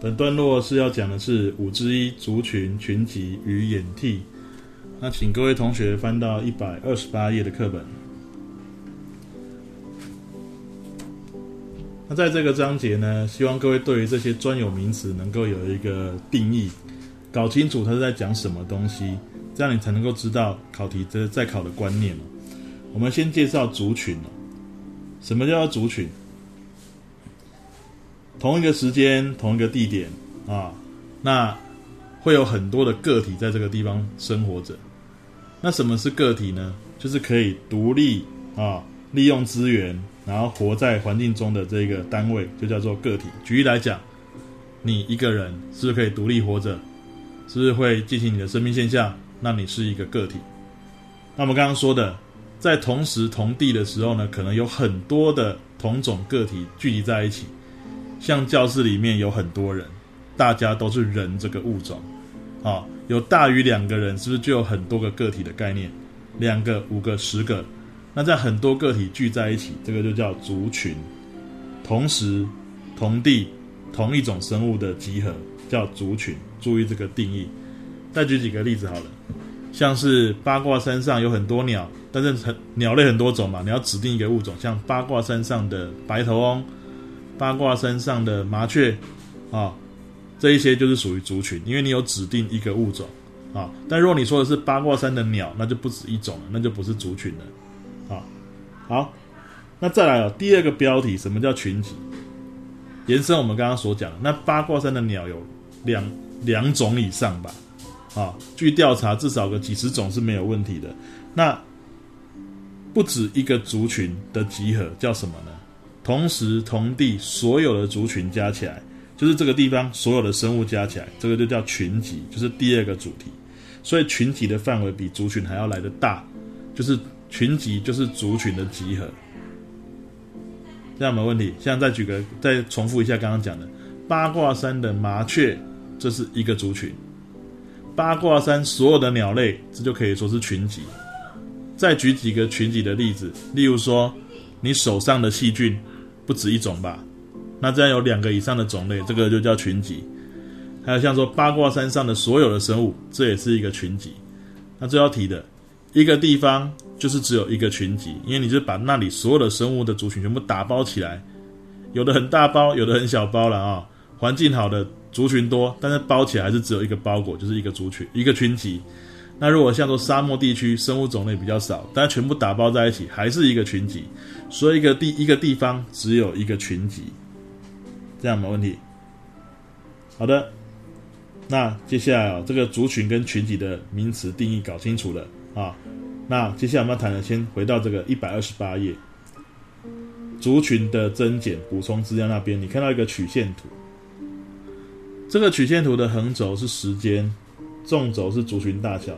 本段落是要讲的是五之一族群群集与演替。那请各位同学翻到一百二十八页的课本。那在这个章节呢，希望各位对于这些专有名词能够有一个定义，搞清楚它是在讲什么东西，这样你才能够知道考题这在考的观念我们先介绍族群什么叫族群？同一个时间，同一个地点啊，那会有很多的个体在这个地方生活着。那什么是个体呢？就是可以独立啊，利用资源，然后活在环境中的这个单位，就叫做个体。举例来讲，你一个人是不是可以独立活着？是不是会进行你的生命现象？那你是一个个体。那我们刚刚说的，在同时同地的时候呢，可能有很多的同种个体聚集在一起。像教室里面有很多人，大家都是人这个物种，啊，有大于两个人，是不是就有很多个个体的概念？两个、五个、十个，那在很多个体聚在一起，这个就叫族群。同时、同地、同一种生物的集合叫族群。注意这个定义。再举几个例子好了，像是八卦山上有很多鸟，但是很鸟类很多种嘛，你要指定一个物种，像八卦山上的白头翁。八卦山上的麻雀，啊，这一些就是属于族群，因为你有指定一个物种，啊，但如果你说的是八卦山的鸟，那就不止一种了，那就不是族群了，啊，好，那再来哦，第二个标题，什么叫群集？延伸我们刚刚所讲，那八卦山的鸟有两两种以上吧，啊，据调查至少个几十种是没有问题的，那不止一个族群的集合叫什么呢？同时同地所有的族群加起来，就是这个地方所有的生物加起来，这个就叫群集，就是第二个主题。所以群体的范围比族群还要来得大，就是群集就是族群的集合。这样没问题。现在再举个，再重复一下刚刚讲的八卦山的麻雀，这是一个族群。八卦山所有的鸟类，这就可以说是群集。再举几个群集的例子，例如说你手上的细菌。不止一种吧？那这样有两个以上的种类，这个就叫群集。还有像说八卦山上的所有的生物，这也是一个群集。那最要提的一个地方就是只有一个群集，因为你就把那里所有的生物的族群全部打包起来，有的很大包，有的很小包了啊。环境好的族群多，但是包起来还是只有一个包裹，就是一个族群，一个群集。那如果像说沙漠地区生物种类比较少，但全部打包在一起还是一个群集，所以一个地一个地方只有一个群集，这样没问题。好的，那接下来啊，这个族群跟群集的名词定义搞清楚了啊，那接下来我们要谈的，先回到这个一百二十八页，族群的增减补充资料那边，你看到一个曲线图，这个曲线图的横轴是时间，纵轴是族群大小。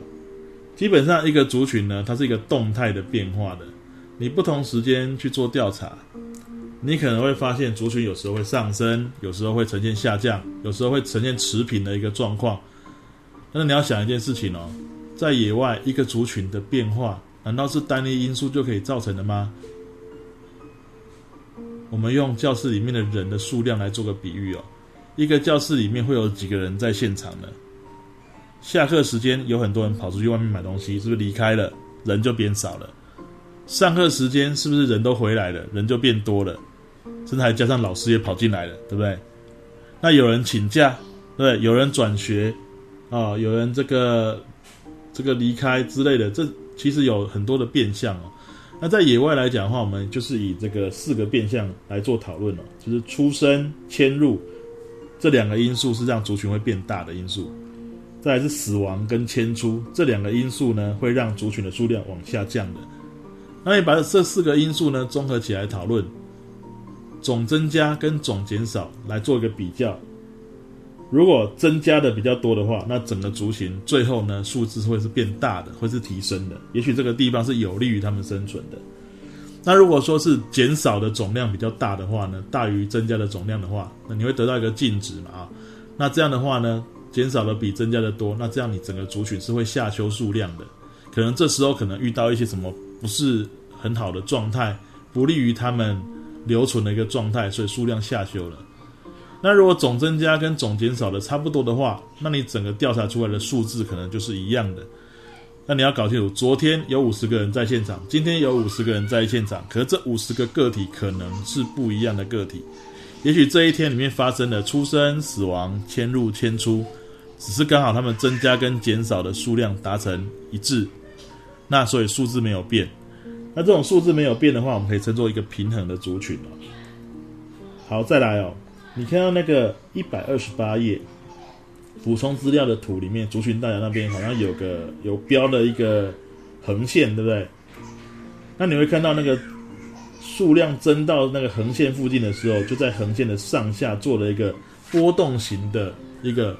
基本上，一个族群呢，它是一个动态的变化的。你不同时间去做调查，你可能会发现族群有时候会上升，有时候会呈现下降，有时候会呈现持平的一个状况。但是你要想一件事情哦，在野外一个族群的变化，难道是单一因素就可以造成的吗？我们用教室里面的人的数量来做个比喻哦，一个教室里面会有几个人在现场呢？下课时间有很多人跑出去外面买东西，是不是离开了，人就变少了？上课时间是不是人都回来了，人就变多了？甚至还加上老师也跑进来了，对不对？那有人请假，对，有人转学，啊，有人这个这个离开之类的，这其实有很多的变相哦。那在野外来讲的话，我们就是以这个四个变相来做讨论了，就是出生、迁入这两个因素是让族群会变大的因素。再来是死亡跟迁出这两个因素呢，会让族群的数量往下降的。那你把这四个因素呢综合起来讨论，总增加跟总减少来做一个比较。如果增加的比较多的话，那整个族群最后呢数字会是变大的，会是提升的。也许这个地方是有利于他们生存的。那如果说是减少的总量比较大的话呢，大于增加的总量的话，那你会得到一个净值嘛啊？那这样的话呢？减少的比增加的多，那这样你整个族群是会下修数量的，可能这时候可能遇到一些什么不是很好的状态，不利于他们留存的一个状态，所以数量下修了。那如果总增加跟总减少的差不多的话，那你整个调查出来的数字可能就是一样的。那你要搞清楚，昨天有五十个人在现场，今天有五十个人在现场，可是这五十个个体可能是不一样的个体。也许这一天里面发生的出生、死亡、迁入、迁出，只是刚好他们增加跟减少的数量达成一致，那所以数字没有变。那这种数字没有变的话，我们可以称作一个平衡的族群哦。好，再来哦。你看到那个一百二十八页补充资料的图里面，族群大小那边好像有个有标了一个横线，对不对？那你会看到那个数量增到那个横线附近的时候，就在横线的上下做了一个波动型的一个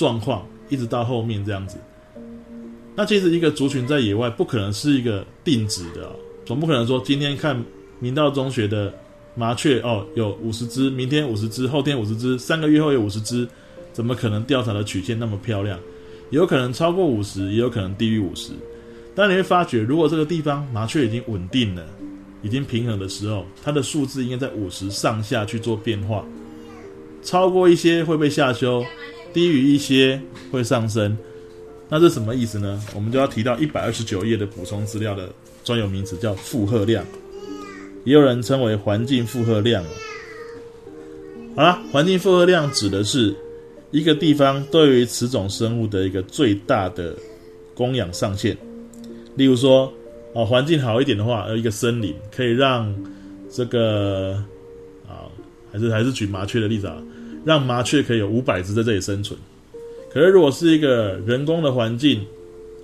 状况，一直到后面这样子。那其实一个族群在野外不可能是一个定值的，总不可能说今天看明道中学的。麻雀哦，有五十只，明天五十只，后天五十只，三个月后有五十只，怎么可能调查的曲线那么漂亮？有可能超过五十，也有可能低于五十。但你会发觉，如果这个地方麻雀已经稳定了，已经平衡的时候，它的数字应该在五十上下去做变化。超过一些会被下修，低于一些会上升。那这什么意思呢？我们就要提到一百二十九页的补充资料的专有名词，叫负荷量。也有人称为环境负荷量。好了，环境负荷量指的是一个地方对于此种生物的一个最大的供养上限。例如说，哦，环境好一点的话，有一个森林可以让这个啊，还是还是举麻雀的例子啊，让麻雀可以有五百只在这里生存。可是如果是一个人工的环境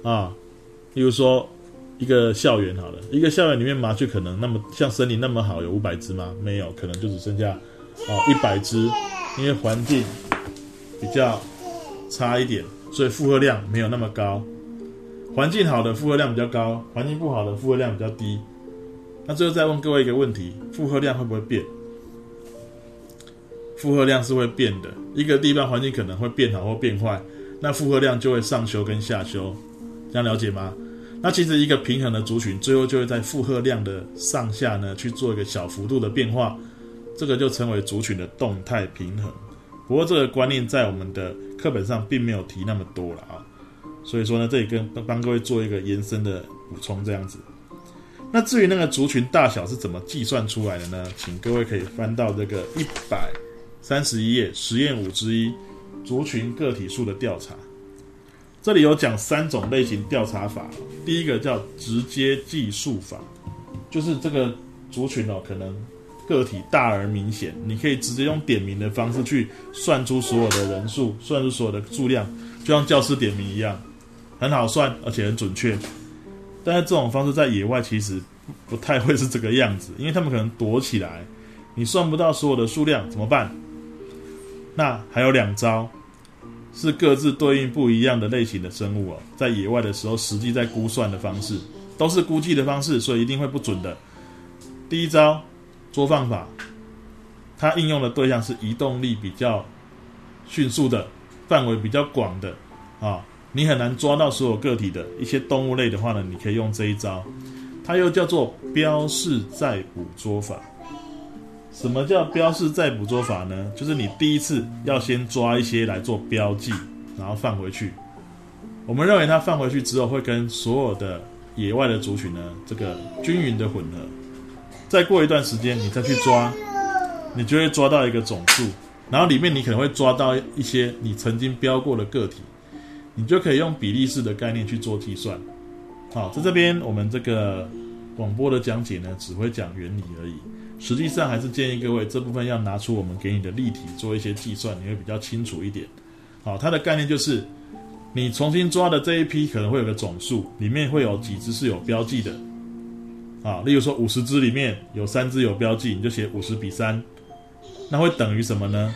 啊，例如说。一个校园好了，一个校园里面麻雀可能那么像森林那么好，有五百只吗？没有，可能就只剩下哦一百只，因为环境比较差一点，所以负荷量没有那么高。环境好的负荷量比较高，环境不好的负荷量比较低。那最后再问各位一个问题：负荷量会不会变？负荷量是会变的。一个地方环境可能会变好或变坏，那负荷量就会上修跟下修，这样了解吗？那其实一个平衡的族群，最后就会在负荷量的上下呢去做一个小幅度的变化，这个就称为族群的动态平衡。不过这个观念在我们的课本上并没有提那么多了啊，所以说呢，这里跟帮各位做一个延伸的补充，这样子。那至于那个族群大小是怎么计算出来的呢？请各位可以翻到这个一百三十一页实验五之一族群个体数的调查。这里有讲三种类型调查法，第一个叫直接计数法，就是这个族群哦，可能个体大而明显，你可以直接用点名的方式去算出所有的人数，算出所有的数量，就像教师点名一样，很好算，而且很准确。但是这种方式在野外其实不太会是这个样子，因为他们可能躲起来，你算不到所有的数量怎么办？那还有两招。是各自对应不一样的类型的生物哦，在野外的时候，实际在估算的方式都是估计的方式，所以一定会不准的。第一招捉放法，它应用的对象是移动力比较迅速的、范围比较广的啊，你很难抓到所有个体的一些动物类的话呢，你可以用这一招，它又叫做标示再捕捉法。什么叫标示再捕捉法呢？就是你第一次要先抓一些来做标记，然后放回去。我们认为它放回去之后，会跟所有的野外的族群呢，这个均匀的混合。再过一段时间，你再去抓，你就会抓到一个总数，然后里面你可能会抓到一些你曾经标过的个体，你就可以用比例式的概念去做计算。好，在这边我们这个广播的讲解呢，只会讲原理而已。实际上还是建议各位这部分要拿出我们给你的例题做一些计算，你会比较清楚一点。好，它的概念就是，你重新抓的这一批可能会有个总数，里面会有几只是有标记的。啊，例如说五十只里面有三只有标记，你就写五十比三，那会等于什么呢？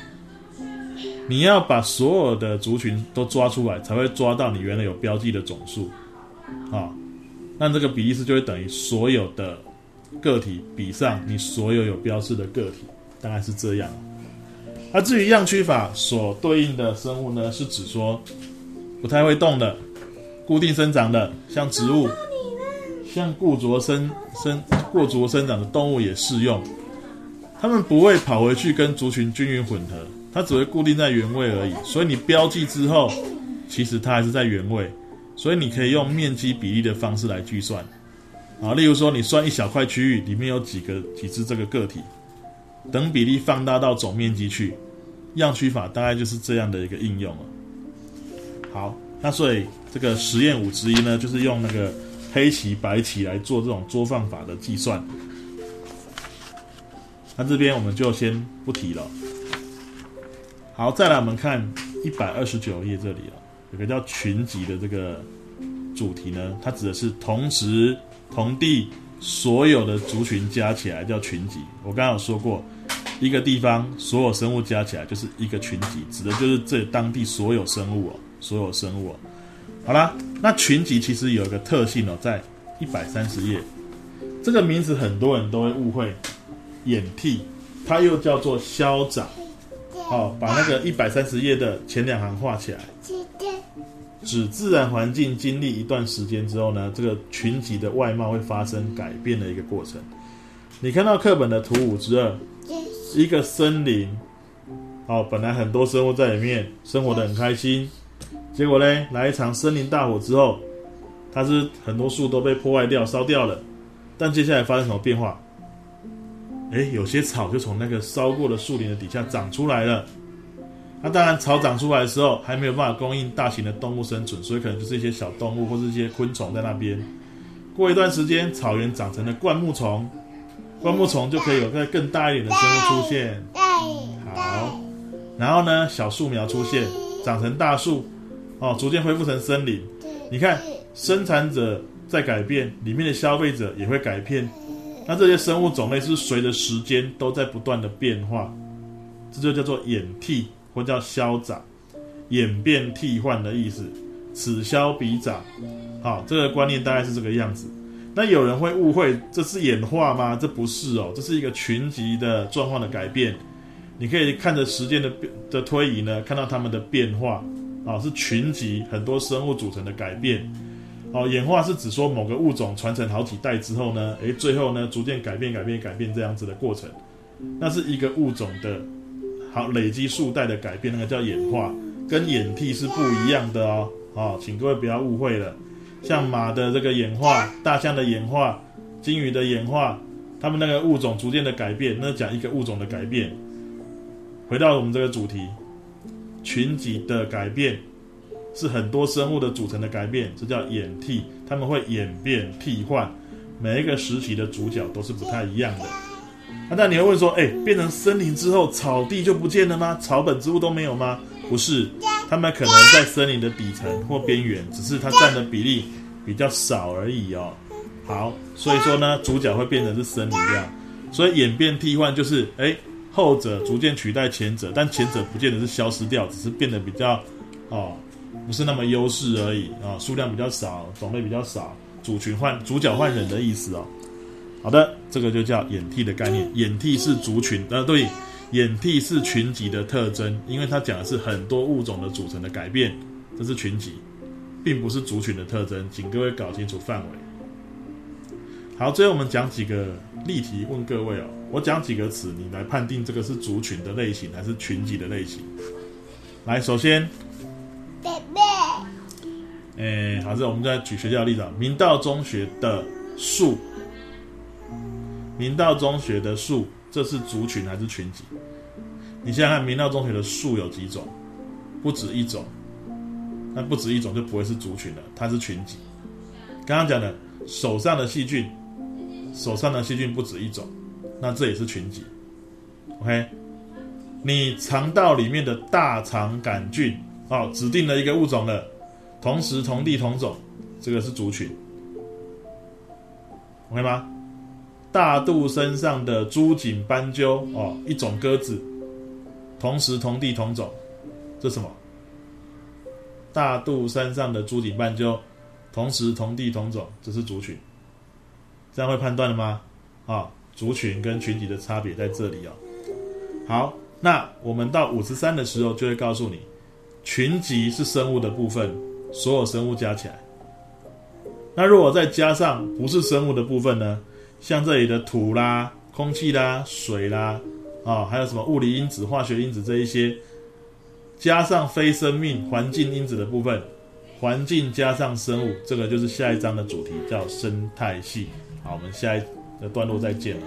你要把所有的族群都抓出来，才会抓到你原来有标记的总数。啊，那这个比例式就会等于所有的。个体比上你所有有标志的个体，大概是这样。那至于样区法所对应的生物呢，是指说不太会动的、固定生长的，像植物，像固着生生过着生长的动物也适用。它们不会跑回去跟族群均匀混合，它只会固定在原位而已。所以你标记之后，其实它还是在原位。所以你可以用面积比例的方式来计算。啊，例如说你算一小块区域里面有几个几只这个个体，等比例放大到总面积去，样区法大概就是这样的一个应用了。好，那所以这个实验五之一呢，就是用那个黑棋白棋来做这种桌放法的计算。那这边我们就先不提了。好，再来我们看一百二十九页这里啊，有个叫群集的这个主题呢，它指的是同时。同地所有的族群加起来叫群集。我刚刚有说过，一个地方所有生物加起来就是一个群集，指的就是这当地所有生物哦，所有生物哦。好啦，那群集其实有一个特性哦，在一百三十页，这个名词很多人都会误会，演替，它又叫做消长。好，把那个一百三十页的前两行画起来。指自然环境经历一段时间之后呢，这个群集的外貌会发生改变的一个过程。你看到课本的图五之二，一个森林，哦，本来很多生物在里面生活的很开心，结果呢，来一场森林大火之后，它是很多树都被破坏掉、烧掉了。但接下来发生什么变化？哎，有些草就从那个烧过的树林的底下长出来了。那当然，草长出来的时候还没有办法供应大型的动物生存，所以可能就是一些小动物或者一些昆虫在那边。过一段时间，草原长成了灌木丛，灌木丛就可以有个更大一点的生物出现。好，然后呢，小树苗出现，长成大树，哦，逐渐恢复成森林。你看，生产者在改变，里面的消费者也会改变。那这些生物种类是随着时间都在不断的变化，这就叫做演替。或叫消长，演变替换的意思，此消彼长，好，这个观念大概是这个样子。那有人会误会这是演化吗？这不是哦，这是一个群集的状况的改变。你可以看着时间的的推移呢，看到它们的变化啊，是群集很多生物组成的改变。哦，演化是指说某个物种传承好几代之后呢，诶，最后呢逐渐改变、改变、改变这样子的过程，那是一个物种的。好，累积数代的改变，那个叫演化，跟演替是不一样的哦。哦，请各位不要误会了。像马的这个演化，大象的演化，鲸鱼的演化，它们那个物种逐渐的改变，那讲一个物种的改变。回到我们这个主题，群集的改变是很多生物的组成的改变，这叫演替，他们会演变替换，每一个时期的主角都是不太一样的。那你会问说，哎，变成森林之后，草地就不见了吗？草本植物都没有吗？不是，它们可能在森林的底层或边缘，只是它占的比例比较少而已哦。好，所以说呢，主角会变成是森林这样。所以演变替换就是，哎，后者逐渐取代前者，但前者不见得是消失掉，只是变得比较，哦，不是那么优势而已啊，数量比较少，种类比较少，主群换主角换人的意思哦。好的，这个就叫演替的概念。演替是族群，呃，对，演替是群集的特征，因为它讲的是很多物种的组成的改变，这是群集，并不是族群的特征，请各位搞清楚范围。好，最后我们讲几个例题，问各位哦，我讲几个词，你来判定这个是族群的类型还是群集的类型。来，首先，哎，好，这我们再举学校的例子，明道中学的树。明道中学的树，这是族群还是群集？你想想看，明道中学的树有几种？不止一种。那不止一种就不会是族群了，它是群集。刚刚讲的手上的细菌，手上的细菌不止一种，那这也是群集。OK，你肠道里面的大肠杆菌，哦，指定了一个物种了，同时同地同种，这个是族群。OK 吗？大肚身上的珠颈斑鸠哦，一种鸽子，同时同地同种，这什么？大肚山上的珠颈斑鸠，同时同地同种，这是族群。这样会判断了吗？啊，族群跟群体的差别在这里哦。好，那我们到五十三的时候就会告诉你，群集是生物的部分，所有生物加起来。那如果再加上不是生物的部分呢？像这里的土啦、空气啦、水啦，啊，还有什么物理因子、化学因子这一些，加上非生命环境因子的部分，环境加上生物，这个就是下一章的主题，叫生态系。好，我们下一个段落再见了。